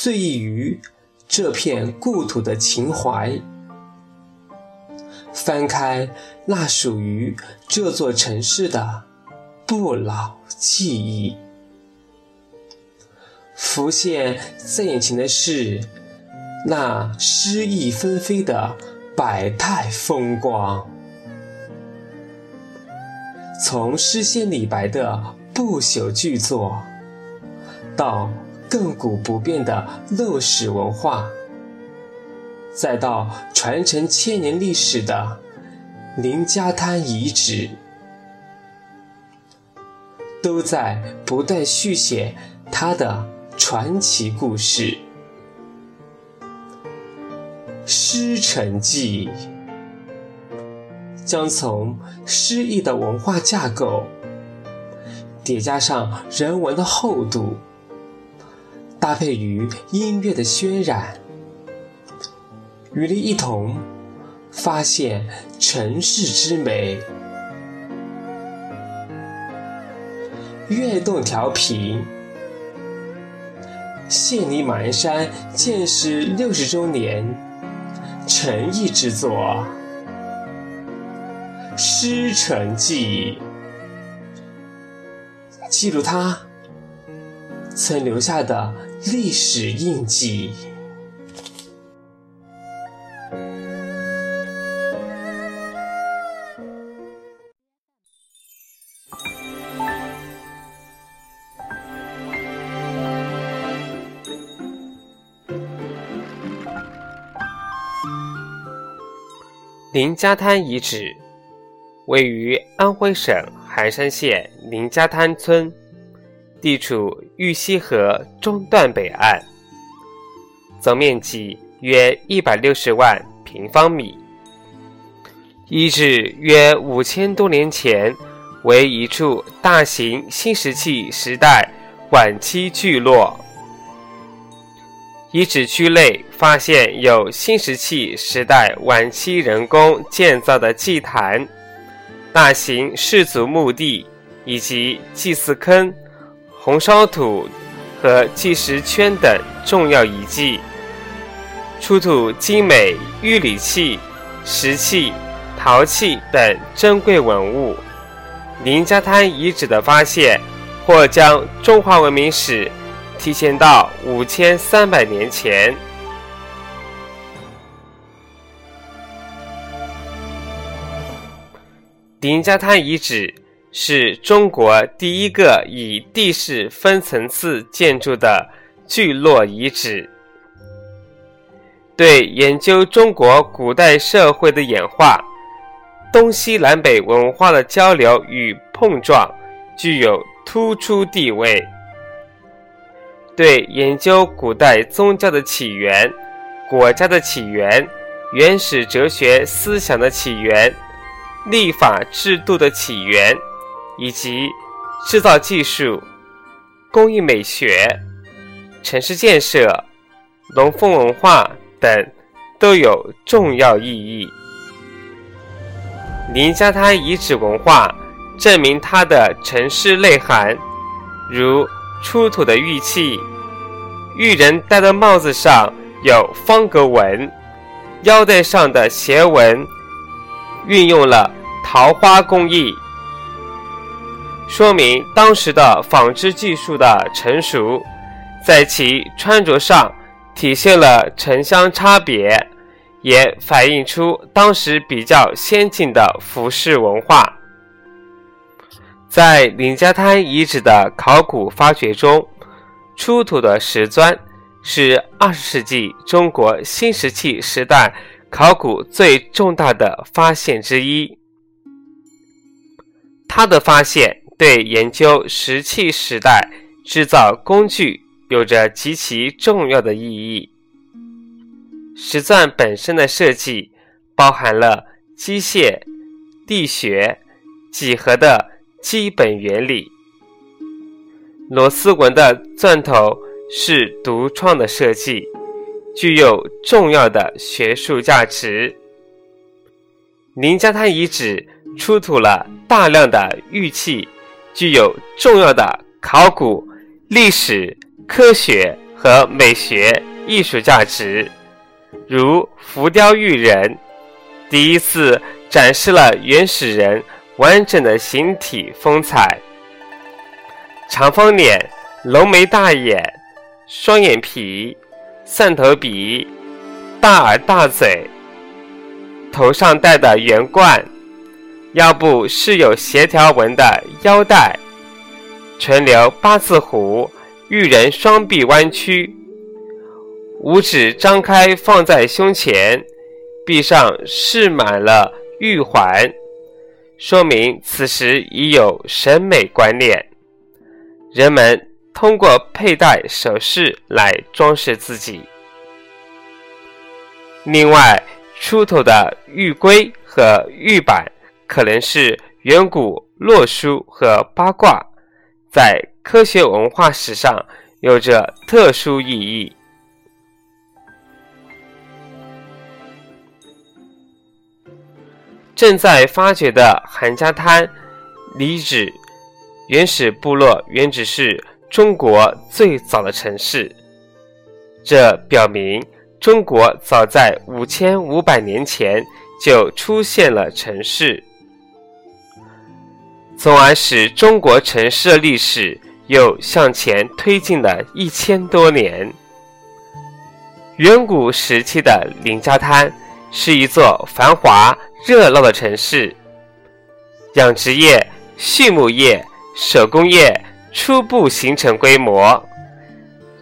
醉意于这片故土的情怀，翻开那属于这座城市的不老记忆，浮现在眼前的是那诗意纷飞的百态风光。从诗仙李白的不朽巨作，到亘古不变的陋室文化，再到传承千年历史的林家滩遗址，都在不断续写它的传奇故事。诗城记将从诗意的文化架构叠加上人文的厚度。搭配于音乐的渲染，与你一同发现城市之美。悦动调频，献礼马鞍山建市六十周年诚意之作《诗城记》，记录它曾留下的。历史印记。林家滩遗址位于安徽省含山县林家滩村。地处玉溪河中段北岸，总面积约一百六十万平方米。遗址约五千多年前为一处大型新石器时代晚期聚落。遗址区内发现有新石器时代晚期人工建造的祭坛、大型氏族墓地以及祭祀坑。红烧土和祭石圈等重要遗迹，出土精美玉礼器、石器、陶器等珍贵文物。林家滩遗址的发现，或将中华文明史提前到五千三百年前。林家滩遗址。是中国第一个以地势分层次建筑的聚落遗址，对研究中国古代社会的演化、东西南北文化的交流与碰撞具有突出地位；对研究古代宗教的起源、国家的起源、原始哲学思想的起源、立法制度的起源。以及制造技术、工艺美学、城市建设、龙凤文化等都有重要意义。林家滩遗址文化证明它的城市内涵，如出土的玉器，玉人戴的帽子上有方格纹，腰带上的斜纹运用了桃花工艺。说明当时的纺织技术的成熟，在其穿着上体现了城乡差别，也反映出当时比较先进的服饰文化。在林家滩遗址的考古发掘中，出土的石砖是二十世纪中国新石器时代考古最重大的发现之一。他的发现对研究石器时代制造工具有着极其重要的意义。石钻本身的设计包含了机械、地学、几何的基本原理。螺丝纹的钻头是独创的设计，具有重要的学术价值。林家滩遗址。出土了大量的玉器，具有重要的考古、历史、科学和美学艺术价值。如浮雕玉人，第一次展示了原始人完整的形体风采。长方脸、浓眉大眼、双眼皮、蒜头鼻、大耳大嘴，头上戴的圆冠。腰部是有斜条纹的腰带，唇留八字胡，玉人双臂弯曲，五指张开放在胸前，臂上饰满了玉环，说明此时已有审美观念。人们通过佩戴首饰来装饰自己。另外，出土的玉圭和玉板。可能是远古洛书和八卦，在科学文化史上有着特殊意义。正在发掘的韩家滩遗址，原始部落原址是中国最早的城市，这表明中国早在五千五百年前就出现了城市。从而使中国城市的历史又向前推进了一千多年。远古时期的林家滩是一座繁华热闹的城市，养殖业、畜牧业、手工业初步形成规模。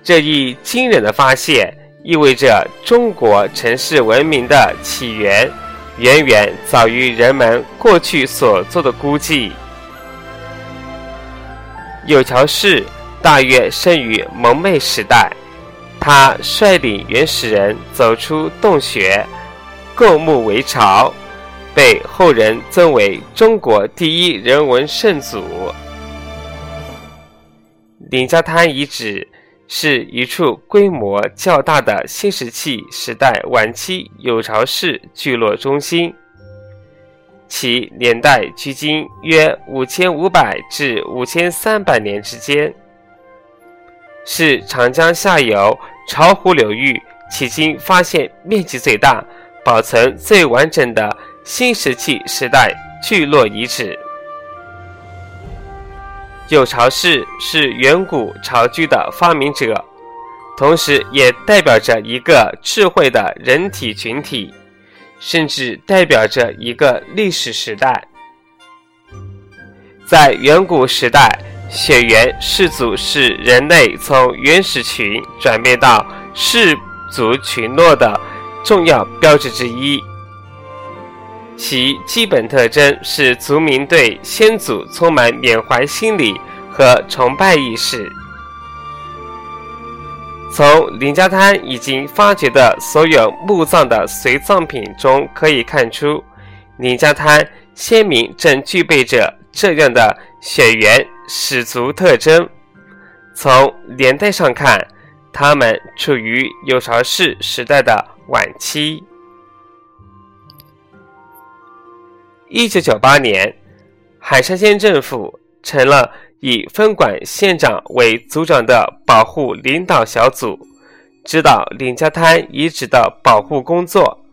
这一惊人的发现意味着中国城市文明的起源远远早于人们过去所做的估计。有巢氏大约生于蒙昧时代，他率领原始人走出洞穴，构木为巢，被后人尊为中国第一人文圣祖。林家滩遗址是一处规模较大的新石器时代晚期有巢氏聚落中心。其年代距今约五千五百至五千三百年之间，是长江下游巢湖流域迄今发现面积最大、保存最完整的新石器时代聚落遗址。有巢氏是远古巢居的发明者，同时也代表着一个智慧的人体群体。甚至代表着一个历史时代。在远古时代，血缘氏族是人类从原始群转变到氏族群落的重要标志之一。其基本特征是族民对先祖充满缅怀心理和崇拜意识。从林家滩已经发掘的所有墓葬的随葬品中可以看出，林家滩先民正具备着这样的血缘始祖特征。从年代上看，他们处于有巢氏时代的晚期。一九九八年，海山县政府成了。以分管县长为组长的保护领导小组，指导林家滩遗址的保护工作。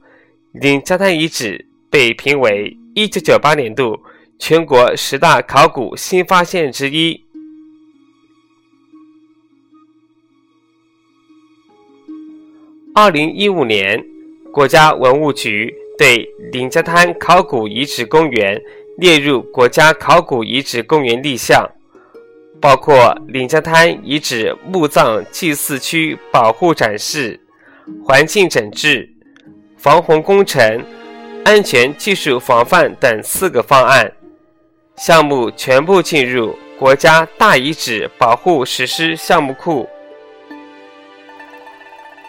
林家滩遗址被评为1998年度全国十大考古新发现之一。2015年，国家文物局对林家滩考古遗址公园列入国家考古遗址公园立项。包括凌家滩遗址墓葬祭祀区保护展示、环境整治、防洪工程、安全技术防范等四个方案。项目全部进入国家大遗址保护实施项目库。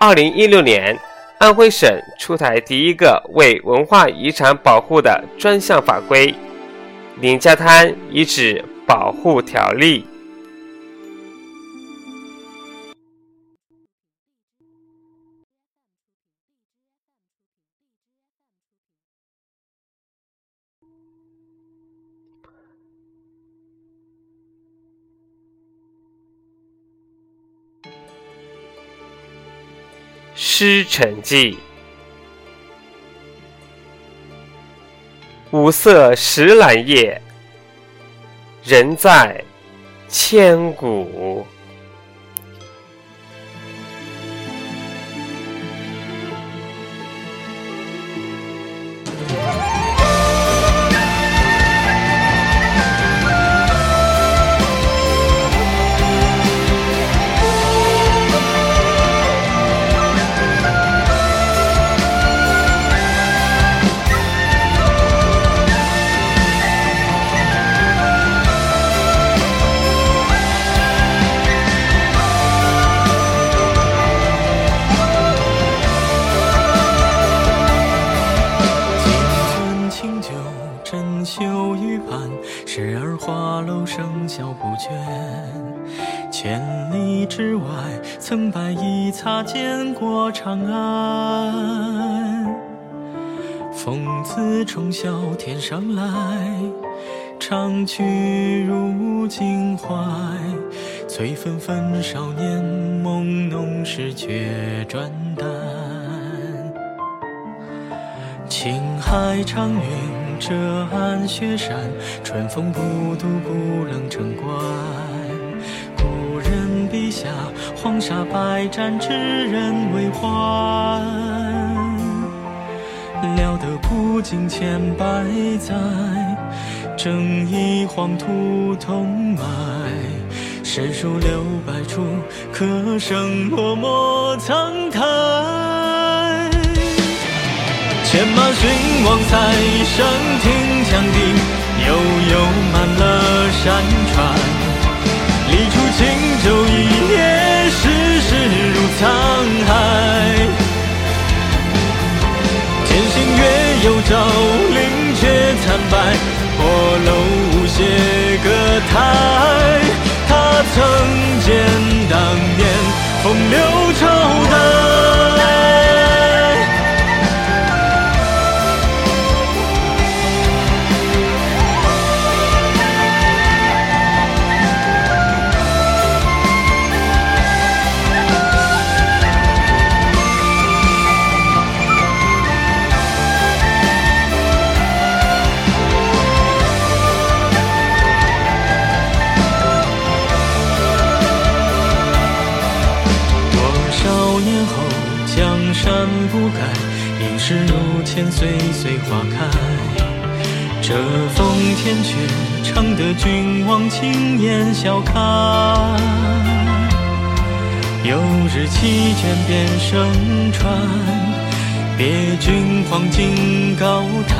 二零一六年，安徽省出台第一个为文化遗产保护的专项法规《凌家滩遗址保护条例》。《诗成记》：五色石兰叶，人在千古。声笑不倦，千里之外曾白衣擦肩过长安，风自重霄天上来，长驱入襟怀。催纷纷少年梦浓时却转淡。青海长云遮岸雪山，春风不度不冷城关。故人笔下黄沙百战，知人未还。料得古今千百载，正义黄土同埋。诗书留白处，歌声落寞苍苔。天马寻王塞，声听羌笛，悠悠满了山川。离出轻舟一叶，世事如沧海。天星月有照，灵却惨白，破楼无邪歌台。他曾见当年风流朝君王轻言笑看。有日弃卷便声传，别君黄金高台。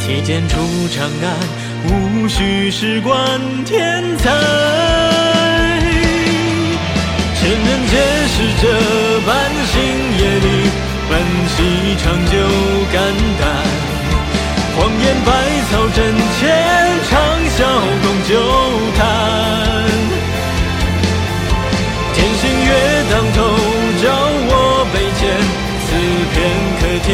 提剑出长安，无需史官添彩。千人皆是这般星夜里。奔袭长久肝胆，荒烟百草阵前，长啸共酒叹。天星月当头，照我杯前，此片刻天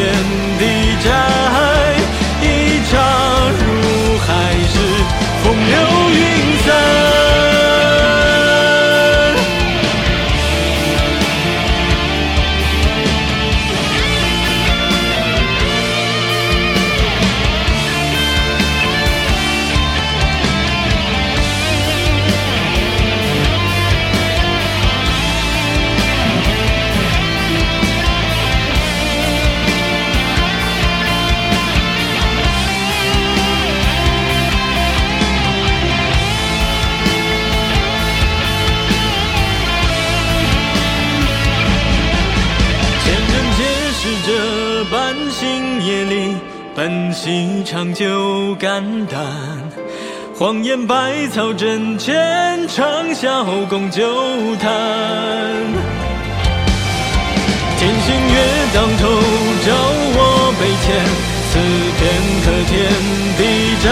奔袭长久肝胆。荒烟百草阵前，长啸共酒坛。天星月当头，照我杯前，此片刻天地窄。